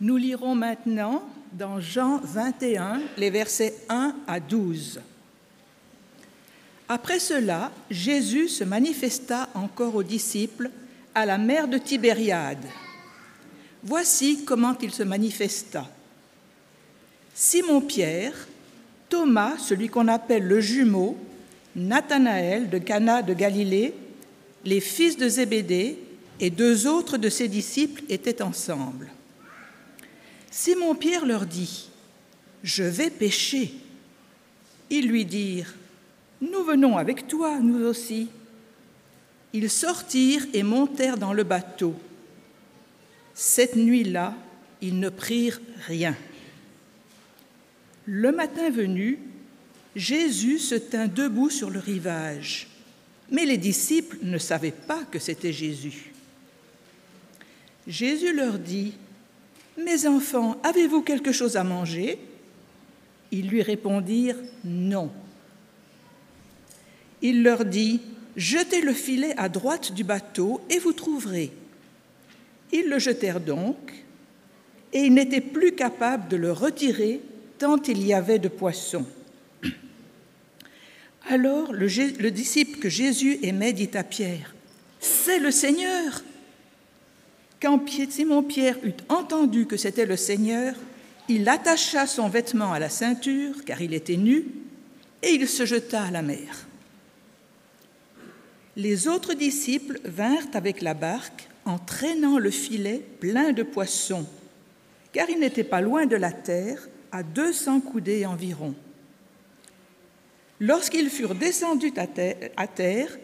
Nous lirons maintenant dans Jean 21 les versets 1 à 12. Après cela, Jésus se manifesta encore aux disciples à la mer de Tibériade. Voici comment il se manifesta. Simon-Pierre, Thomas, celui qu'on appelle le jumeau, Nathanaël de Cana de Galilée, les fils de Zébédée et deux autres de ses disciples étaient ensemble. Simon-Pierre leur dit, Je vais pêcher. Ils lui dirent, Nous venons avec toi, nous aussi. Ils sortirent et montèrent dans le bateau. Cette nuit-là, ils ne prirent rien. Le matin venu, Jésus se tint debout sur le rivage, mais les disciples ne savaient pas que c'était Jésus. Jésus leur dit, Mes enfants, avez-vous quelque chose à manger? Ils lui répondirent, Non. Il leur dit, Jetez le filet à droite du bateau et vous trouverez. Ils le jetèrent donc, et ils n'étaient plus capables de le retirer tant il y avait de poissons. Alors le, le, disciple que Jésus aimait dit à Pierre, C'est le Seigneur. Quand Simon-Pierre eut entendu que c'était le Seigneur, il attacha son vêtement à la ceinture, car il était nu, et il se jeta à la mer. Les autres disciples vinrent avec la barque en traînant le filet plein de poissons, car ils n'étaient pas loin de la terre, à 200 coudées environ. Lorsqu'ils furent descendus à terre,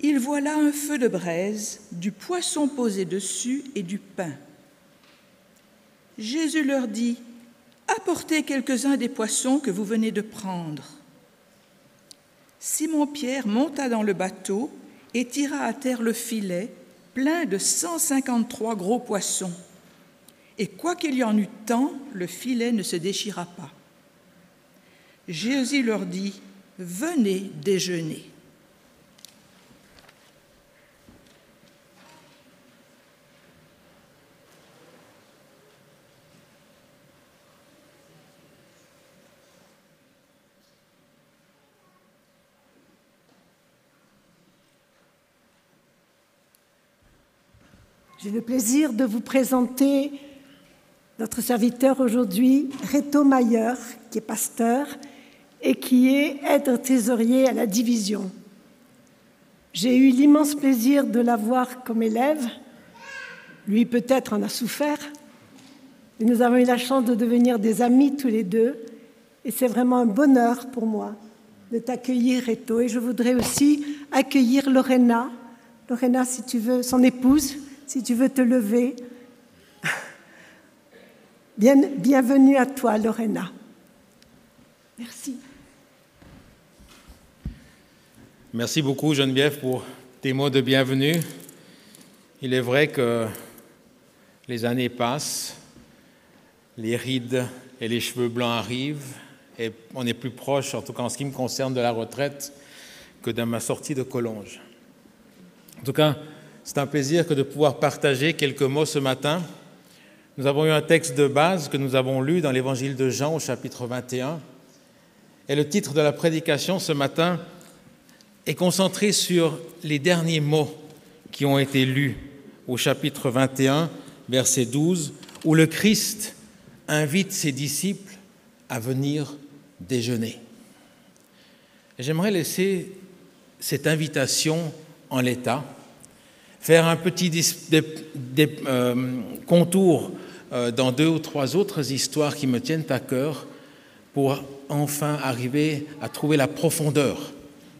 ils voient là un feu de braise, du poisson posé dessus et du pain. Jésus leur dit, Apportez quelques-uns des poissons que vous venez de prendre. Simon-Pierre monta dans le bateau et tira à terre le filet plein de 153 gros poissons. Et quoiqu'il y en eût tant, le filet ne se déchira pas. Jésus leur dit, Venez déjeuner. J'ai le plaisir de vous présenter notre serviteur aujourd'hui, Reto Mayer, qui est pasteur et qui est aide trésorier à la division. J'ai eu l'immense plaisir de l'avoir comme élève. Lui peut-être en a souffert. Et nous avons eu la chance de devenir des amis tous les deux. Et c'est vraiment un bonheur pour moi de t'accueillir, Reto. Et je voudrais aussi accueillir Lorena. Lorena, si tu veux, son épouse, si tu veux te lever. Bien, bienvenue à toi, Lorena. Merci. Merci beaucoup, Geneviève, pour tes mots de bienvenue. Il est vrai que les années passent, les rides et les cheveux blancs arrivent, et on est plus proche, en tout cas en ce qui me concerne, de la retraite que de ma sortie de Collonges. En tout cas, c'est un plaisir que de pouvoir partager quelques mots ce matin. Nous avons eu un texte de base que nous avons lu dans l'évangile de Jean au chapitre 21. Et le titre de la prédication ce matin est concentré sur les derniers mots qui ont été lus au chapitre 21, verset 12, où le Christ invite ses disciples à venir déjeuner. J'aimerais laisser cette invitation en l'état faire un petit euh, contour euh, dans deux ou trois autres histoires qui me tiennent à cœur pour enfin arriver à trouver la profondeur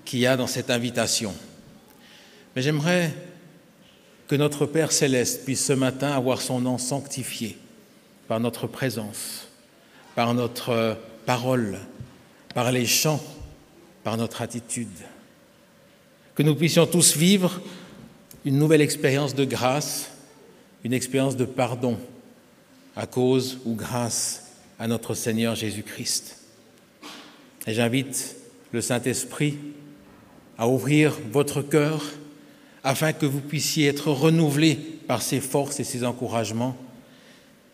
qu'il y a dans cette invitation. Mais j'aimerais que notre Père céleste puisse ce matin avoir son nom sanctifié par notre présence, par notre parole, par les chants, par notre attitude. Que nous puissions tous vivre une nouvelle expérience de grâce, une expérience de pardon à cause ou grâce à notre Seigneur Jésus-Christ. Et j'invite le Saint-Esprit à ouvrir votre cœur afin que vous puissiez être renouvelés par ses forces et ses encouragements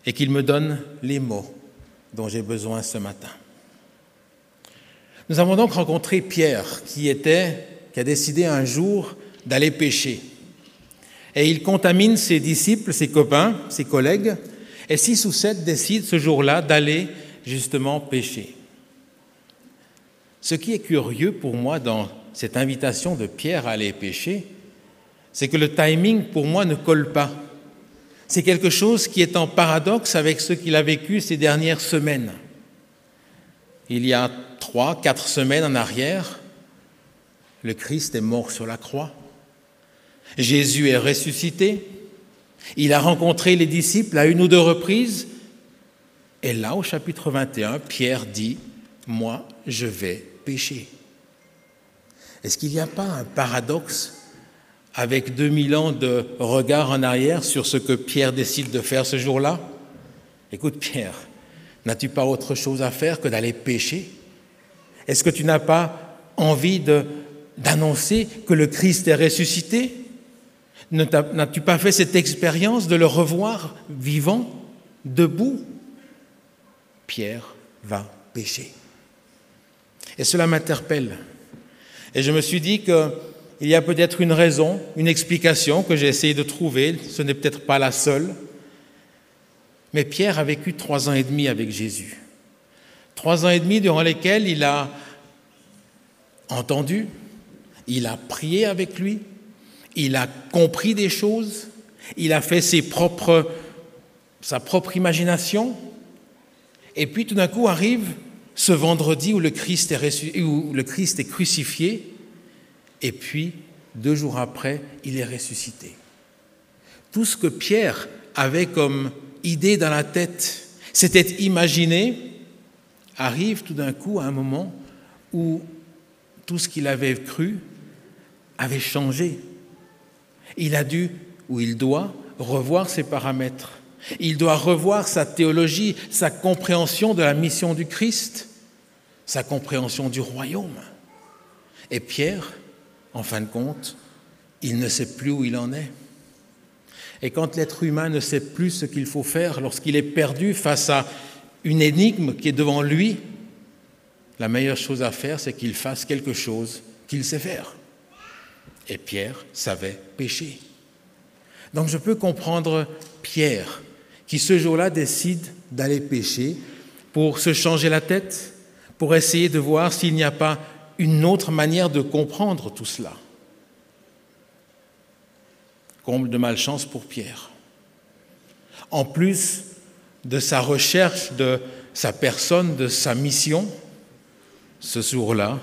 et qu'il me donne les mots dont j'ai besoin ce matin. Nous avons donc rencontré Pierre qui était, qui a décidé un jour d'aller pêcher. Et il contamine ses disciples, ses copains, ses collègues, et six ou sept décident ce jour-là d'aller justement pêcher. Ce qui est curieux pour moi dans cette invitation de Pierre à aller pêcher, c'est que le timing pour moi ne colle pas. C'est quelque chose qui est en paradoxe avec ce qu'il a vécu ces dernières semaines. Il y a trois, quatre semaines en arrière, le Christ est mort sur la croix. Jésus est ressuscité. Il a rencontré les disciples à une ou deux reprises. Et là, au chapitre 21, Pierre dit, moi, je vais pécher. Est-ce qu'il n'y a pas un paradoxe avec 2000 ans de regard en arrière sur ce que Pierre décide de faire ce jour-là? Écoute Pierre, n'as-tu pas autre chose à faire que d'aller pécher? Est-ce que tu n'as pas envie d'annoncer que le Christ est ressuscité? N'as-tu pas fait cette expérience de le revoir vivant, debout? Pierre va pécher. Et cela m'interpelle. Et je me suis dit qu'il y a peut-être une raison, une explication que j'ai essayé de trouver, ce n'est peut-être pas la seule, mais Pierre a vécu trois ans et demi avec Jésus. Trois ans et demi durant lesquels il a entendu, il a prié avec lui, il a compris des choses, il a fait sa propre imagination, et puis tout d'un coup arrive ce vendredi où le, Christ est où le Christ est crucifié, et puis deux jours après, il est ressuscité. Tout ce que Pierre avait comme idée dans la tête, s'était imaginé, arrive tout d'un coup à un moment où tout ce qu'il avait cru avait changé. Il a dû, ou il doit, revoir ses paramètres. Il doit revoir sa théologie, sa compréhension de la mission du Christ, sa compréhension du royaume. Et Pierre, en fin de compte, il ne sait plus où il en est. Et quand l'être humain ne sait plus ce qu'il faut faire, lorsqu'il est perdu face à une énigme qui est devant lui, la meilleure chose à faire, c'est qu'il fasse quelque chose qu'il sait faire. Et Pierre savait pécher. Donc je peux comprendre Pierre qui ce jour-là décide d'aller pêcher pour se changer la tête, pour essayer de voir s'il n'y a pas une autre manière de comprendre tout cela. Comble de malchance pour Pierre. En plus de sa recherche de sa personne, de sa mission, ce jour-là,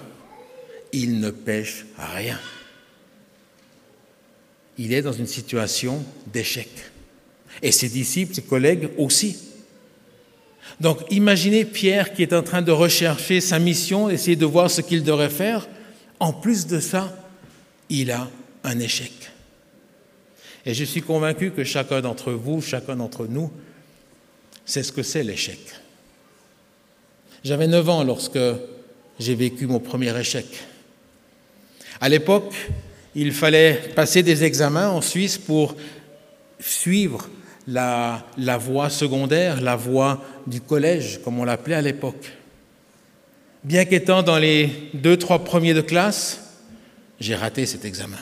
il ne pêche rien. Il est dans une situation d'échec et ses disciples, ses collègues aussi. Donc imaginez Pierre qui est en train de rechercher sa mission, essayer de voir ce qu'il devrait faire. En plus de ça, il a un échec. Et je suis convaincu que chacun d'entre vous, chacun d'entre nous, sait ce que c'est l'échec. J'avais 9 ans lorsque j'ai vécu mon premier échec. À l'époque, il fallait passer des examens en Suisse pour suivre la, voie secondaire, la voie du collège, comme on l'appelait à l'époque. Bien qu'étant dans les deux, trois premiers de classe, j'ai raté cet examen.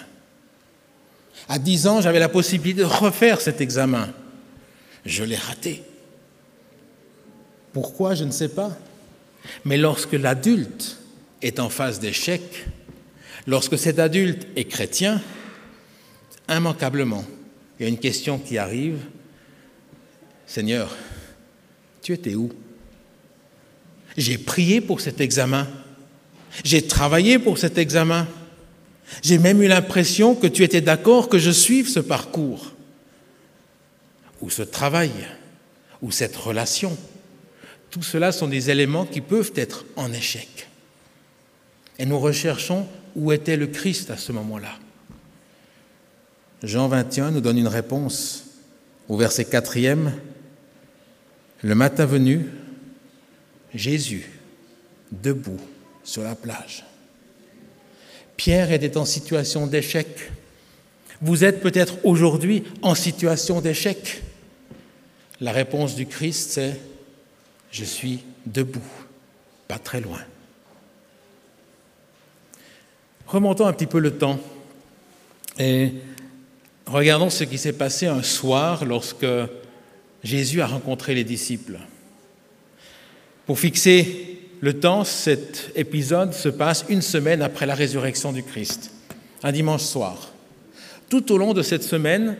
À dix ans, j'avais la possibilité de refaire cet examen. Je l'ai raté. Pourquoi, je ne sais pas. Mais lorsque l'adulte est en phase d'échec, lorsque cet adulte est chrétien, immanquablement, il y a une question qui arrive, Seigneur, tu étais où? J'ai prié pour cet examen. J'ai travaillé pour cet examen. J'ai même eu l'impression que tu étais d'accord que je suive ce parcours, ou ce travail, ou cette relation. Tout cela sont des éléments qui peuvent être en échec. Et nous recherchons où était le Christ à ce moment-là. Jean 21 nous donne une réponse au verset 4e. Le matin venu, Jésus, debout sur la plage. Pierre était en situation d'échec. Vous êtes peut-être aujourd'hui en situation d'échec. la réponse du Christ, c'est ⁇ Je suis debout, pas très loin ⁇ Remontons un petit peu le temps et regardons ce qui s'est passé un soir lorsque Jésus a rencontré les disciples. Pour fixer le temps, cet épisode se passe une semaine après la résurrection du Christ, un dimanche soir. Tout au long de cette semaine,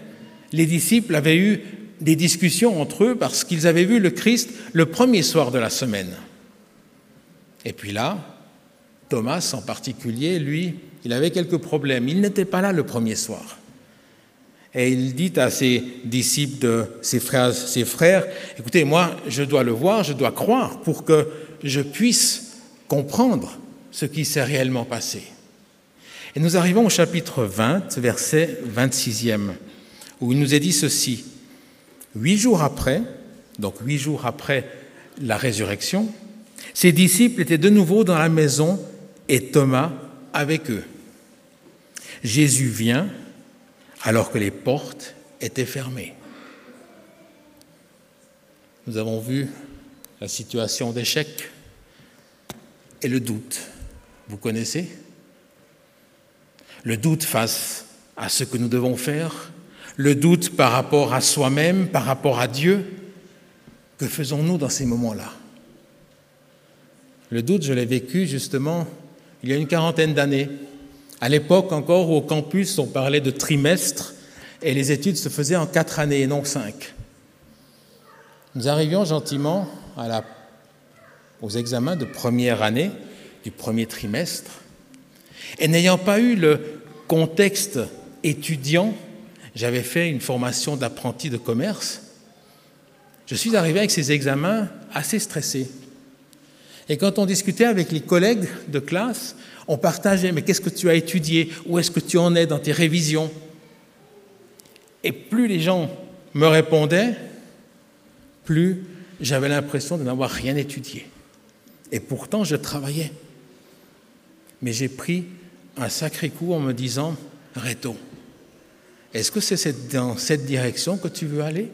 les disciples avaient eu des discussions entre eux parce qu'ils avaient vu le Christ le premier soir de la semaine. Et puis là, Thomas en particulier, lui, il avait quelques problèmes. Il n'était pas là le premier soir. Et il dit à ses disciples, de, ses, frères, ses frères, écoutez, moi, je dois le voir, je dois croire pour que je puisse comprendre ce qui s'est réellement passé. Et nous arrivons au chapitre 20, verset 26e, où il nous est dit ceci. Huit jours après, donc huit jours après la résurrection, ses disciples étaient de nouveau dans la maison et Thomas avec eux. Jésus vient alors que les portes étaient fermées. Nous avons vu la situation d'échec et le doute. Vous connaissez? Le doute face à ce que nous devons faire, le doute par rapport à soi-même, par rapport à Dieu. Que faisons-nous dans ces moments-là? Le doute, je l'ai vécu justement il y a une quarantaine d'années. À l'époque encore, au campus, on parlait de trimestre et les études se faisaient en quatre années et non cinq. Nous arrivions gentiment aux examens de première année, du premier trimestre, et n'ayant pas eu le contexte étudiant, j'avais fait une formation d'apprenti de commerce, je suis arrivé avec ces examens assez stressé. Et quand on discutait avec les collègues de classe, on partageait, mais qu'est-ce que tu as étudié? Où est-ce que tu en es dans tes révisions? Et plus les gens me répondaient, plus j'avais l'impression de n'avoir rien étudié. Et pourtant, je travaillais. Mais j'ai pris un sacré coup en me disant, Réto, est-ce que c'est dans cette direction que tu veux aller?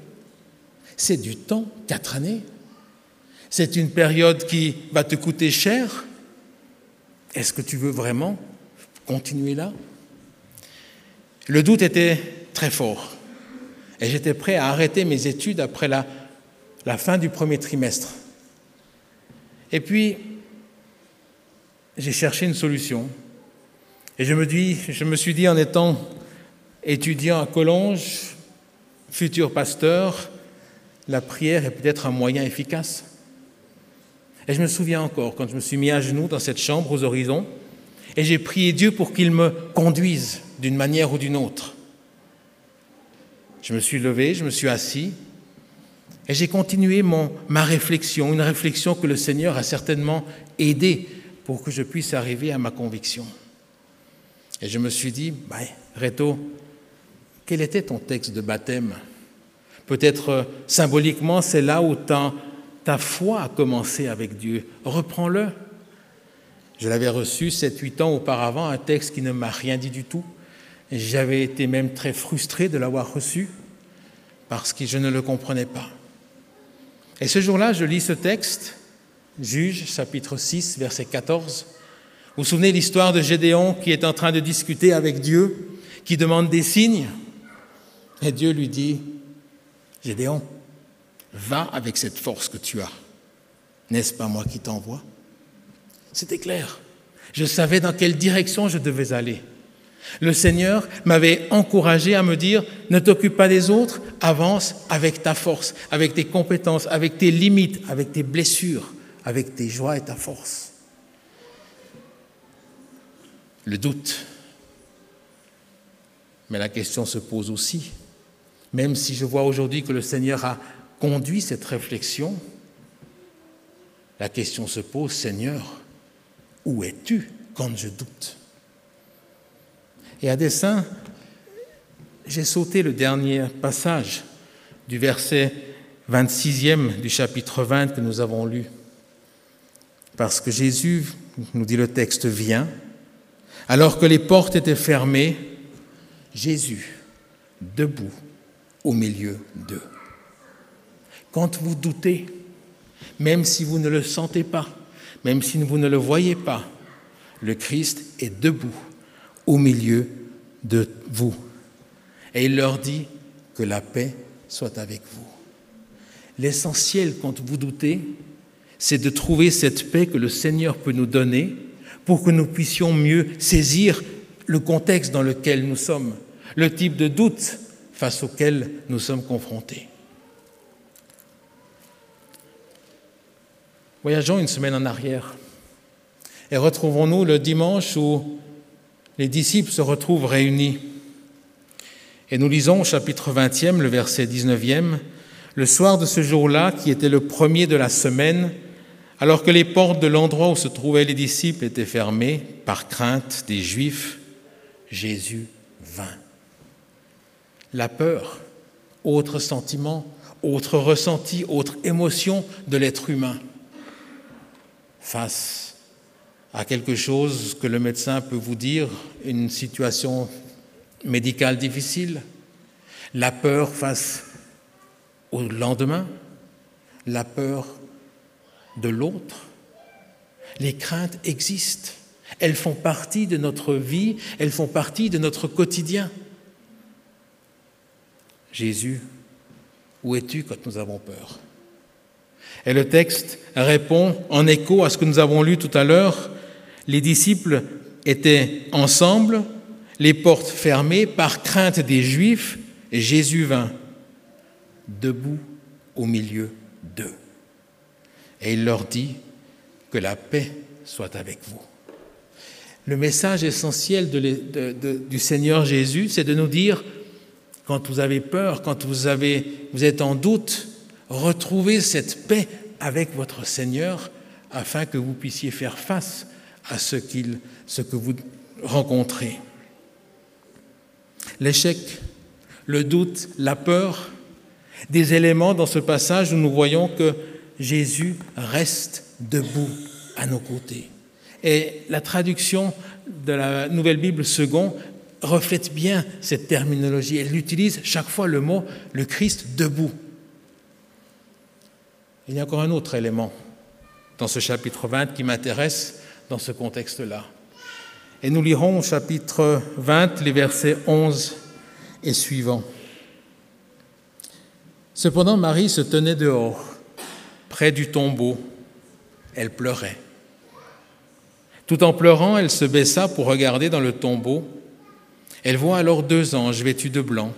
C'est du temps, quatre années. C'est une période qui va te coûter cher. Est-ce que tu veux vraiment continuer là? Le doute était très fort. Et j'étais prêt à arrêter mes études après la, fin du premier trimestre. Et puis, j'ai cherché une solution. Et je me, dis, je me suis dit, en étant étudiant à Collonges, futur pasteur, la prière est peut-être un moyen efficace. Et je me souviens encore quand je me suis mis à genoux dans cette chambre aux horizons et j'ai prié Dieu pour qu'il me conduise d'une manière ou d'une autre. Je me suis levé, je me suis assis et j'ai continué mon, ma réflexion, une réflexion que le Seigneur a certainement aidé pour que je puisse arriver à ma conviction. Et je me suis dit, bah, Reto, quel était ton texte de baptême? Peut-être euh, symboliquement, c'est là où ta foi a commencé avec Dieu. Reprends-le. Je l'avais reçu 7-8 ans auparavant, un texte qui ne m'a rien dit du tout. J'avais été même très frustré de l'avoir reçu parce que je ne le comprenais pas. Et ce jour-là, je lis ce texte, Juge, chapitre 6, verset 14. Vous vous souvenez l'histoire de Gédéon qui est en train de discuter avec Dieu, qui demande des signes? Et Dieu lui dit, Gédéon, va avec cette force que tu as. N'est-ce pas moi qui t'envoie? C'était clair. Je savais dans quelle direction je devais aller. Le Seigneur m'avait encouragé à me dire, ne t'occupe pas des autres, avance avec ta force, avec tes compétences, avec tes limites, avec tes blessures, avec tes joies et ta force. Le doute. Mais la question se pose aussi, même si je vois aujourd'hui que le Seigneur a conduit cette réflexion, la question se pose, Seigneur, où es-tu quand je doute? Et à dessein, j'ai sauté le dernier passage du verset 26e du chapitre 20 que nous avons lu. Parce que Jésus, nous dit le texte, vient, alors que les portes étaient fermées, Jésus, debout au milieu d'eux. Quand vous doutez, même si vous ne le sentez pas, même si vous ne le voyez pas, le Christ est debout au milieu de vous. Et il leur dit que la paix soit avec vous. L'essentiel quand vous doutez, c'est de trouver cette paix que le Seigneur peut nous donner pour que nous puissions mieux saisir le contexte dans lequel nous sommes, le type de doute face auquel nous sommes confrontés. Voyageons une semaine en arrière et retrouvons-nous le dimanche où les disciples se retrouvent réunis. Et nous lisons au chapitre 20e, le verset 19e, le soir de ce jour-là, qui était le premier de la semaine, alors que les portes de l'endroit où se trouvaient les disciples étaient fermées par crainte des Juifs, Jésus vint. La peur, autre sentiment, autre ressenti, autre émotion de l'être humain face à quelque chose que le médecin peut vous dire, une situation médicale difficile, la peur face au lendemain, la peur de l'autre. Les craintes existent. Elles font partie de notre vie, elles font partie de notre quotidien. Jésus, où es-tu quand nous avons peur? Et le texte répond en écho à ce que nous avons lu tout à l'heure. Les disciples étaient ensemble, les portes fermées par crainte des Juifs, et Jésus vint debout au milieu d'eux. Et il leur dit que la paix soit avec vous. Le message essentiel du Seigneur Jésus, c'est de nous dire, quand vous avez peur, quand vous, avez, vous êtes en doute, retrouvez cette paix avec votre Seigneur afin que vous puissiez faire face à ce, ce que vous rencontrez. L'échec, le doute, la peur, des éléments dans ce passage où nous voyons que Jésus reste debout à nos côtés. Et la traduction de la Nouvelle Bible second reflète bien cette terminologie. Elle utilise chaque fois le mot le Christ debout. Il y a encore un autre élément dans ce chapitre 20 qui m'intéresse dans ce contexte-là. Et nous lirons au chapitre 20 les versets 11 et suivants. Cependant, Marie se tenait dehors, près du tombeau. Elle pleurait. Tout en pleurant, elle se baissa pour regarder dans le tombeau. Elle voit alors deux anges vêtus de blanc,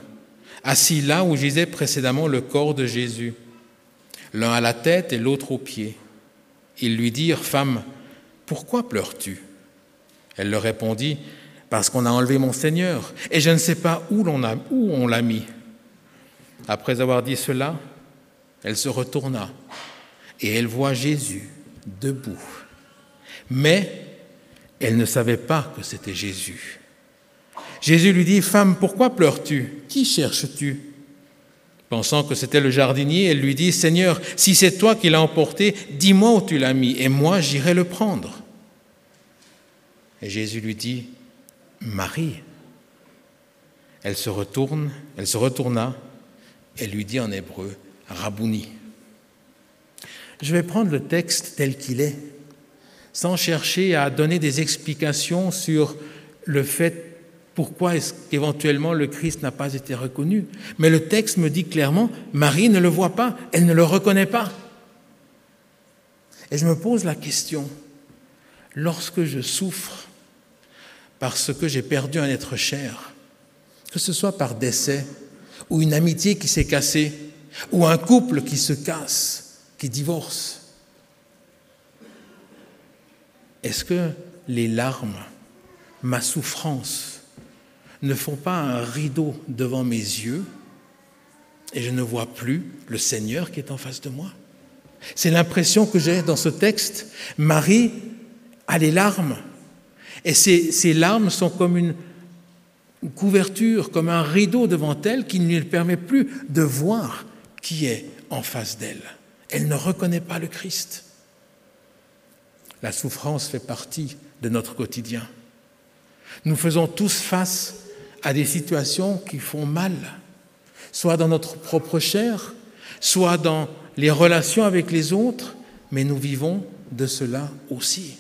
assis là où gisait précédemment le corps de Jésus, l'un à la tête et l'autre aux pieds. Ils lui dirent, Femme, pourquoi pleures-tu? Elle leur répondit, Parce qu'on a enlevé mon Seigneur, et je ne sais pas où, on l'a mis. Après avoir dit cela, elle se retourna et elle voit Jésus debout. Mais elle ne savait pas que c'était Jésus. Jésus lui dit, Femme, pourquoi pleures-tu? Qui cherches-tu? Pensant que c'était le jardinier, elle lui dit, Seigneur, si c'est toi qui l'as emporté, dis-moi où tu l'as mis, et moi j'irai le prendre. Et Jésus lui dit, Marie. Elle se retourne, elle se retourna elle lui dit en hébreu, Rabouni. Je vais prendre le texte tel qu'il est, sans chercher à donner des explications sur le fait pourquoi est-ce qu'éventuellement le Christ n'a pas été reconnu. Mais le texte me dit clairement, Marie ne le voit pas, elle ne le reconnaît pas. Et je me pose la question, lorsque je souffre parce que j'ai perdu un être cher, que ce soit par décès, ou une amitié qui s'est cassée, ou un couple qui se casse, qui divorce. Est-ce que les larmes, ma souffrance, ne font pas un rideau devant mes yeux et je ne vois plus le Seigneur qui est en face de moi C'est l'impression que j'ai dans ce texte. Marie a les larmes et ces, ces larmes sont comme une, une couverture, comme un rideau devant elle qui ne lui permet plus de voir qui est en face d'elle. Elle ne reconnaît pas le Christ. La souffrance fait partie de notre quotidien. Nous faisons tous face à des situations qui font mal, soit dans notre propre chair, soit dans les relations avec les autres, mais nous vivons de cela aussi.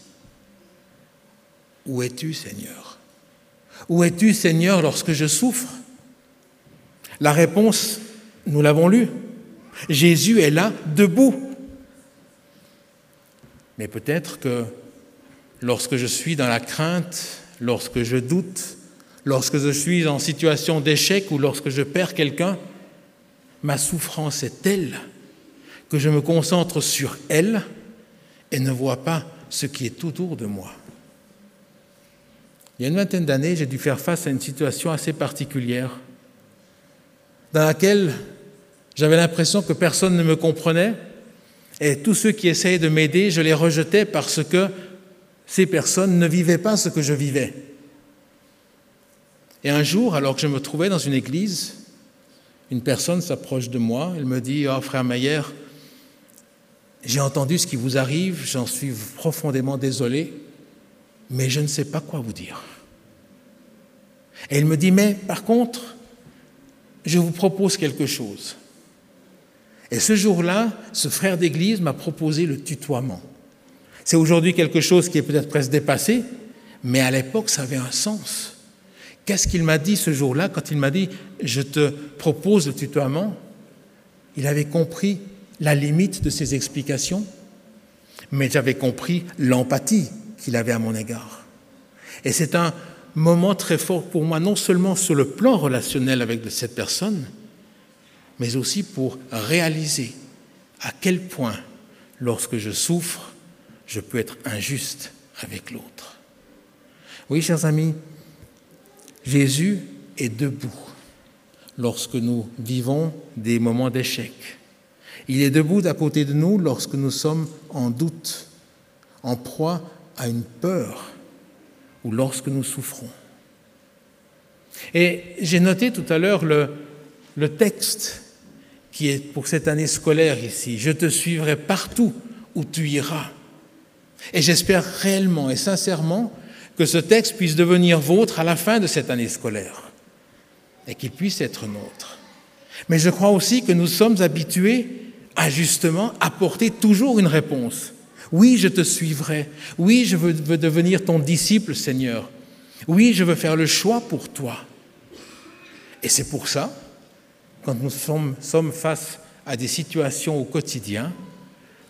Où es-tu, Seigneur? Où es-tu, Seigneur, lorsque je souffre? La réponse, nous l'avons lue. Jésus est là, debout. Mais peut-être que lorsque je suis dans la crainte, lorsque je doute, lorsque je suis en situation d'échec ou lorsque je perds quelqu'un, ma souffrance est telle que je me concentre sur elle et ne vois pas ce qui est autour de moi. Il y a une vingtaine d'années, j'ai dû faire face à une situation assez particulière dans laquelle j'avais l'impression que personne ne me comprenait et tous ceux qui essayaient de m'aider, je les rejetais parce que ces personnes ne vivaient pas ce que je vivais. Et un jour, alors que je me trouvais dans une église, une personne s'approche de moi, elle me dit, oh frère Mayer, j'ai entendu ce qui vous arrive, j'en suis profondément désolé, mais je ne sais pas quoi vous dire. Et il me dit, mais par contre, je vous propose quelque chose. Et ce jour-là, ce frère d'église m'a proposé le tutoiement. C'est aujourd'hui quelque chose qui est peut-être presque dépassé, mais à l'époque, ça avait un sens. Qu'est-ce qu'il m'a dit ce jour-là quand il m'a dit Je te propose le tutoiement Il avait compris la limite de ses explications, mais j'avais compris l'empathie qu'il avait à mon égard. Et c'est un moment très fort pour moi, non seulement sur le plan relationnel avec cette personne, mais aussi pour réaliser à quel point, lorsque je souffre, je peux être injuste avec l'autre. Oui, chers amis, Jésus est debout lorsque nous vivons des moments d'échec. Il est debout à côté de nous lorsque nous sommes en doute, en proie à une peur ou lorsque nous souffrons. Et j'ai noté tout à l'heure le, le texte qui est pour cette année scolaire ici. Je te suivrai partout où tu iras. Et j'espère réellement et sincèrement que ce texte puisse devenir vôtre à la fin de cette année scolaire et qu'il puisse être nôtre. Mais je crois aussi que nous sommes habitués à justement apporter toujours une réponse. Oui, je te suivrai. Oui, je veux, devenir ton disciple, Seigneur. Oui, je veux faire le choix pour toi. Et c'est pour ça quand nous sommes, face à des situations au quotidien,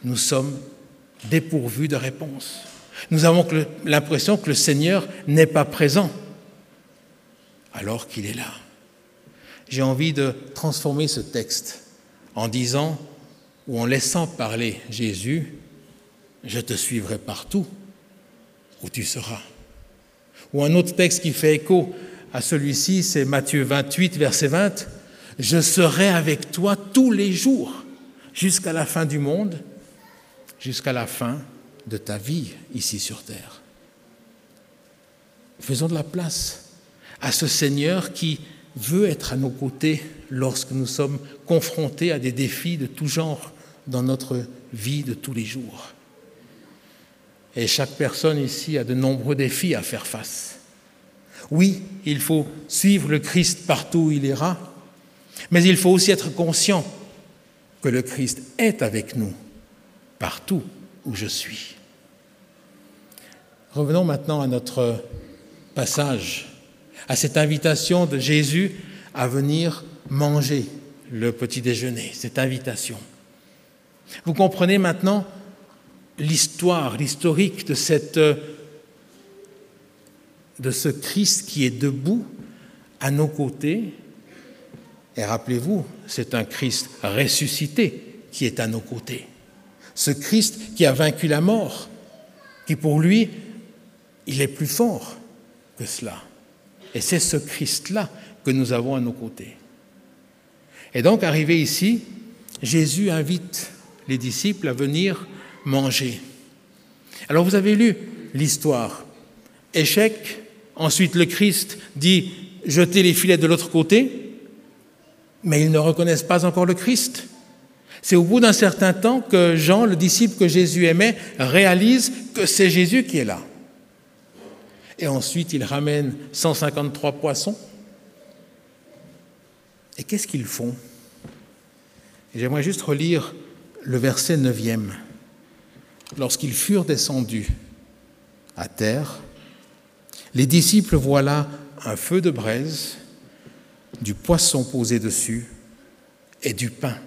nous sommes dépourvus de réponse. Nous avons l'impression que le Seigneur n'est pas présent alors qu'il est là. J'ai envie de transformer ce texte en disant ou en laissant parler Jésus, je te suivrai partout où tu seras. Ou un autre texte qui fait écho à celui-ci, c'est Matthieu 28, verset 20. Je serai avec toi tous les jours jusqu'à la fin du monde, jusqu'à la fin de ta vie ici sur terre. Faisons de la place à ce Seigneur qui veut être à nos côtés lorsque nous sommes confrontés à des défis de tout genre dans notre vie de tous les jours. Et chaque personne ici a de nombreux défis à faire face. Oui, il faut suivre le Christ partout où il ira, mais il faut aussi être conscient que le Christ est avec nous partout où je suis. Revenons maintenant à notre passage, à cette invitation de Jésus à venir manger le petit déjeuner, cette invitation. Vous comprenez maintenant l'histoire, l'historique de, ce Christ qui est debout à nos côtés et rappelez-vous, c'est un Christ ressuscité qui est à nos côtés. Ce Christ qui a vaincu la mort, qui pour lui, il est plus fort que cela. Et c'est ce Christ-là que nous avons à nos côtés. Et donc, arrivé ici, Jésus invite les disciples à venir manger. Alors, vous avez lu l'histoire. Échec, ensuite le Christ dit jetez les filets de l'autre côté, mais ils ne reconnaissent pas encore le Christ. C'est au bout d'un certain temps que Jean, le disciple que Jésus aimait, réalise que c'est Jésus qui est là. Et ensuite, il ramène 153 poissons. Et qu'est-ce qu'ils font? J'aimerais juste relire le verset 9e. Lorsqu'ils furent descendus à terre, les disciples voient là un feu de braise, du poisson posé dessus et du pain.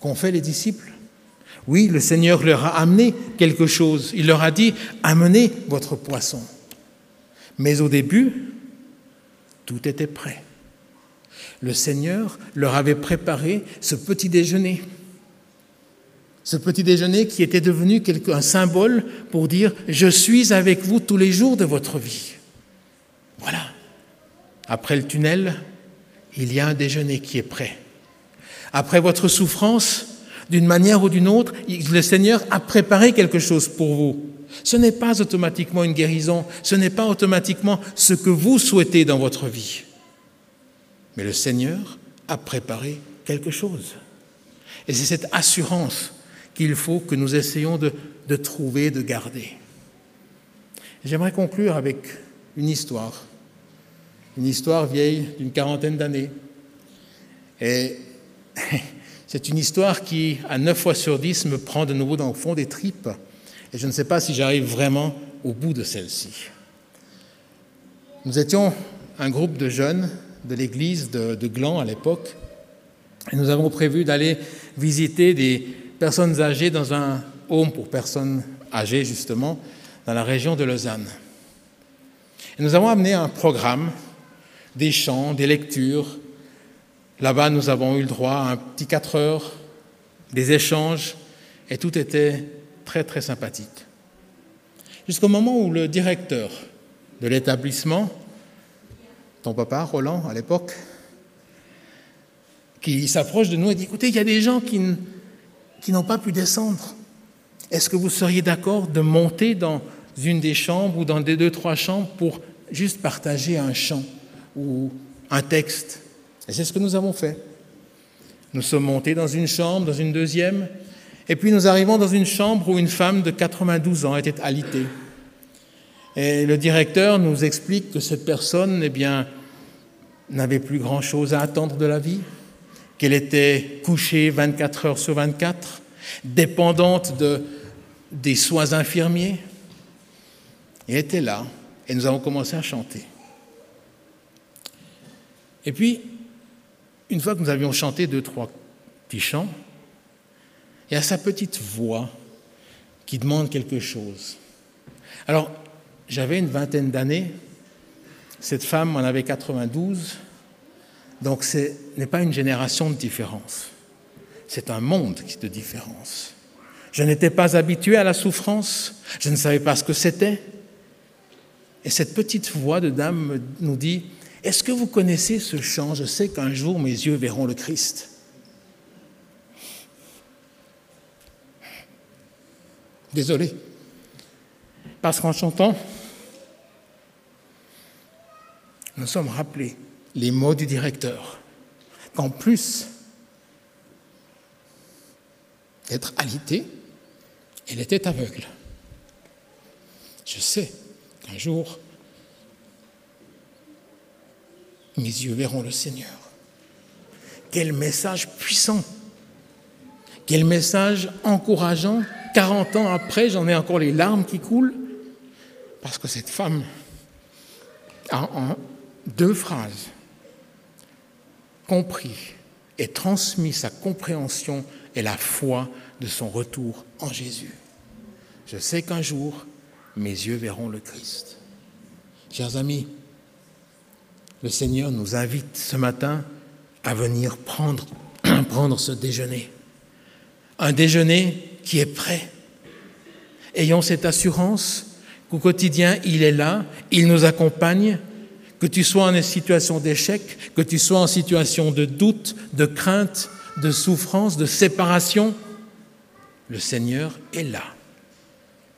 Qu'ont fait les disciples? Oui, le Seigneur leur a amené quelque chose. Il leur a dit, amenez votre poisson. Mais au début, tout était prêt. Le Seigneur leur avait préparé ce petit déjeuner. Ce petit déjeuner qui était devenu un symbole pour dire ⁇ Je suis avec vous tous les jours de votre vie ⁇ Voilà. Après le tunnel, il y a un déjeuner qui est prêt. Après votre souffrance, d'une manière ou d'une autre, le Seigneur a préparé quelque chose pour vous. Ce n'est pas automatiquement une guérison, ce n'est pas automatiquement ce que vous souhaitez dans votre vie. Mais le Seigneur a préparé quelque chose. Et c'est cette assurance qu'il faut que nous essayons de, de trouver, de garder. J'aimerais conclure avec une histoire, une histoire vieille d'une quarantaine d'années. Et c'est une histoire qui, à neuf fois sur dix, me prend de nouveau dans le fond des tripes. Et je ne sais pas si j'arrive vraiment au bout de celle-ci. Nous étions un groupe de jeunes de l'église de, de Gland à l'époque, et nous avons prévu d'aller visiter des personnes âgées dans un home pour personnes âgées, justement, dans la région de Lausanne. Et nous avons amené un programme, des chants, des lectures. Là-bas, nous avons eu le droit à un petit quatre heures, des échanges, et tout était très, très sympathique. Jusqu'au moment où le directeur de l'établissement, ton papa, Roland, à l'époque, qui s'approche de nous et dit, écoutez, il y a des gens qui qui n'ont pas pu descendre. Est-ce que vous seriez d'accord de monter dans une des chambres ou dans des deux, trois chambres pour juste partager un chant ou un texte Et c'est ce que nous avons fait. Nous sommes montés dans une chambre, dans une deuxième, et puis nous arrivons dans une chambre où une femme de 92 ans était alitée. Et le directeur nous explique que cette personne, eh bien, n'avait plus grand-chose à attendre de la vie, qu'elle était couchée 24 heures sur 24, dépendante de, des soins infirmiers. Elle était là, et nous avons commencé à chanter. Et puis, une fois que nous avions chanté deux, trois petits chants, il y a sa petite voix qui demande quelque chose. Alors, j'avais une vingtaine d'années, cette femme en avait 92, donc ce n'est pas une génération de différence, c'est un monde de différence. Je n'étais pas habitué à la souffrance, je ne savais pas ce que c'était. Et cette petite voix de dame nous dit, est-ce que vous connaissez ce chant? Je sais qu'un jour mes yeux verront le Christ. Désolé, parce qu'en chantant, nous sommes rappelés les mots du directeur, qu'en plus d'être alitée, elle était aveugle. Je sais qu'un jour, mes yeux verront le Seigneur. Quel message puissant, quel message encourageant. 40 ans après, j'en ai encore les larmes qui coulent, parce que cette femme a en deux phrases compris et transmis sa compréhension et la foi de son retour en Jésus. Je sais qu'un jour, mes yeux verront le Christ. Chers amis, le Seigneur nous invite ce matin à venir prendre, ce déjeuner. Un déjeuner qui est prêt. Ayons cette assurance qu'au quotidien, il est là, il nous accompagne, que tu sois en situation d'échec, que tu sois en situation de doute, de crainte, de souffrance, de séparation, le Seigneur est là.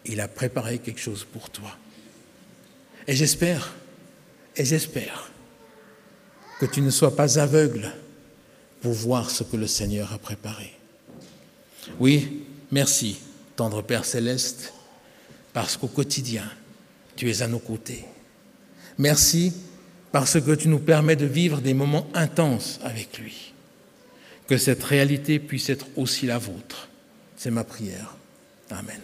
Il a préparé quelque chose pour toi. Et j'espère, et j'espère que tu ne sois pas aveugle pour voir ce que le Seigneur a préparé. Oui, merci, tendre Père céleste, parce qu'au quotidien, tu es à nos côtés. Merci parce que tu nous permets de vivre des moments intenses avec lui. que cette réalité puisse être aussi la vôtre. C'est ma prière. Amen.